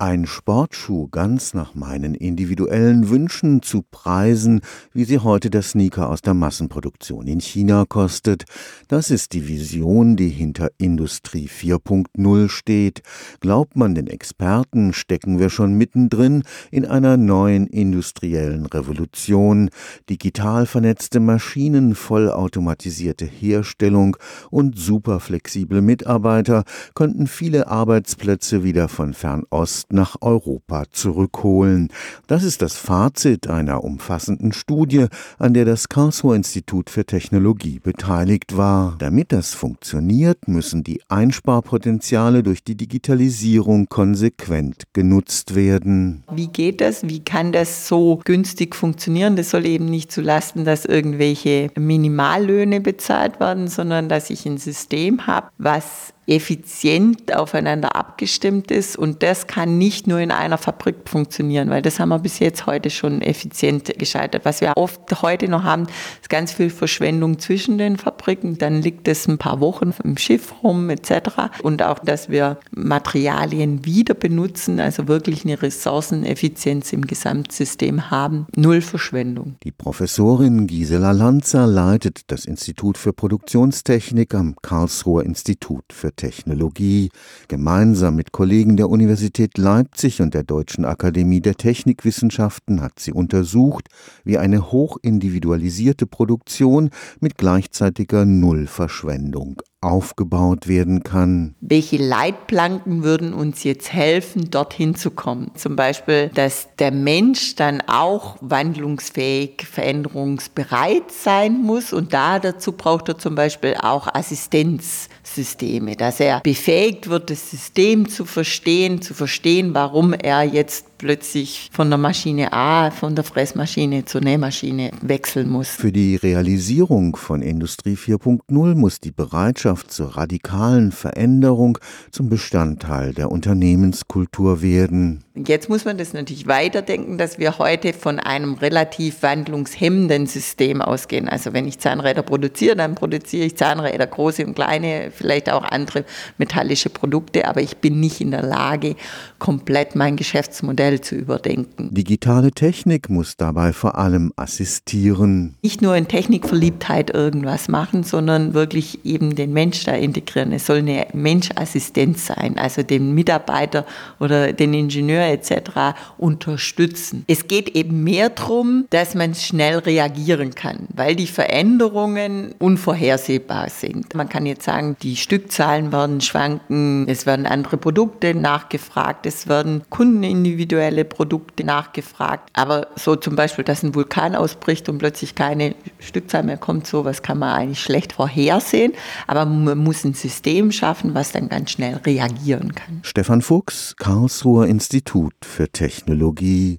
Ein Sportschuh ganz nach meinen individuellen Wünschen zu preisen, wie sie heute der Sneaker aus der Massenproduktion in China kostet, das ist die Vision, die hinter Industrie 4.0 steht. Glaubt man den Experten, stecken wir schon mittendrin in einer neuen industriellen Revolution. Digital vernetzte Maschinen, vollautomatisierte Herstellung und superflexible Mitarbeiter könnten viele Arbeitsplätze wieder von Fernost nach Europa zurückholen. Das ist das Fazit einer umfassenden Studie, an der das Karlsruher Institut für Technologie beteiligt war. Damit das funktioniert, müssen die Einsparpotenziale durch die Digitalisierung konsequent genutzt werden. Wie geht das? Wie kann das so günstig funktionieren? Das soll eben nicht zulasten, dass irgendwelche Minimallöhne bezahlt werden, sondern dass ich ein System habe, was effizient aufeinander abgestimmt ist. Und das kann nicht nur in einer Fabrik funktionieren, weil das haben wir bis jetzt heute schon effizient gescheitert. Was wir oft heute noch haben, ist ganz viel Verschwendung zwischen den Fabriken. Dann liegt es ein paar Wochen im Schiff rum etc. Und auch, dass wir Materialien wieder benutzen, also wirklich eine Ressourceneffizienz im Gesamtsystem haben. Null Verschwendung. Die Professorin Gisela Lanzer leitet das Institut für Produktionstechnik am Karlsruher Institut für Technologie. Gemeinsam mit Kollegen der Universität Leipzig und der Deutschen Akademie der Technikwissenschaften hat sie untersucht, wie eine hochindividualisierte Produktion mit gleichzeitiger Nullverschwendung aufgebaut werden kann. Welche Leitplanken würden uns jetzt helfen, dorthin zu kommen? Zum Beispiel, dass der Mensch dann auch wandlungsfähig, veränderungsbereit sein muss und da dazu braucht er zum Beispiel auch Assistenzsysteme, dass er befähigt wird, das System zu verstehen, zu verstehen, warum er jetzt plötzlich von der Maschine A, von der Fressmaschine zur Nähmaschine wechseln muss. Für die Realisierung von Industrie 4.0 muss die Bereitschaft zur radikalen Veränderung zum Bestandteil der Unternehmenskultur werden. Jetzt muss man das natürlich weiterdenken, dass wir heute von einem relativ wandlungshemmenden System ausgehen. Also wenn ich Zahnräder produziere, dann produziere ich Zahnräder, große und kleine, vielleicht auch andere metallische Produkte, aber ich bin nicht in der Lage, komplett mein Geschäftsmodell Modell zu überdenken. Digitale Technik muss dabei vor allem assistieren. Nicht nur in Technikverliebtheit irgendwas machen, sondern wirklich eben den Mensch da integrieren. Es soll eine Menschassistenz sein, also den Mitarbeiter oder den Ingenieur etc. unterstützen. Es geht eben mehr darum, dass man schnell reagieren kann, weil die Veränderungen unvorhersehbar sind. Man kann jetzt sagen, die Stückzahlen werden schwanken, es werden andere Produkte nachgefragt, es werden Kunden individuell individuelle Produkte nachgefragt. Aber so zum Beispiel, dass ein Vulkan ausbricht und plötzlich keine Stückzahl mehr kommt, sowas kann man eigentlich schlecht vorhersehen. Aber man muss ein System schaffen, was dann ganz schnell reagieren kann. Stefan Fuchs, Karlsruher Institut für Technologie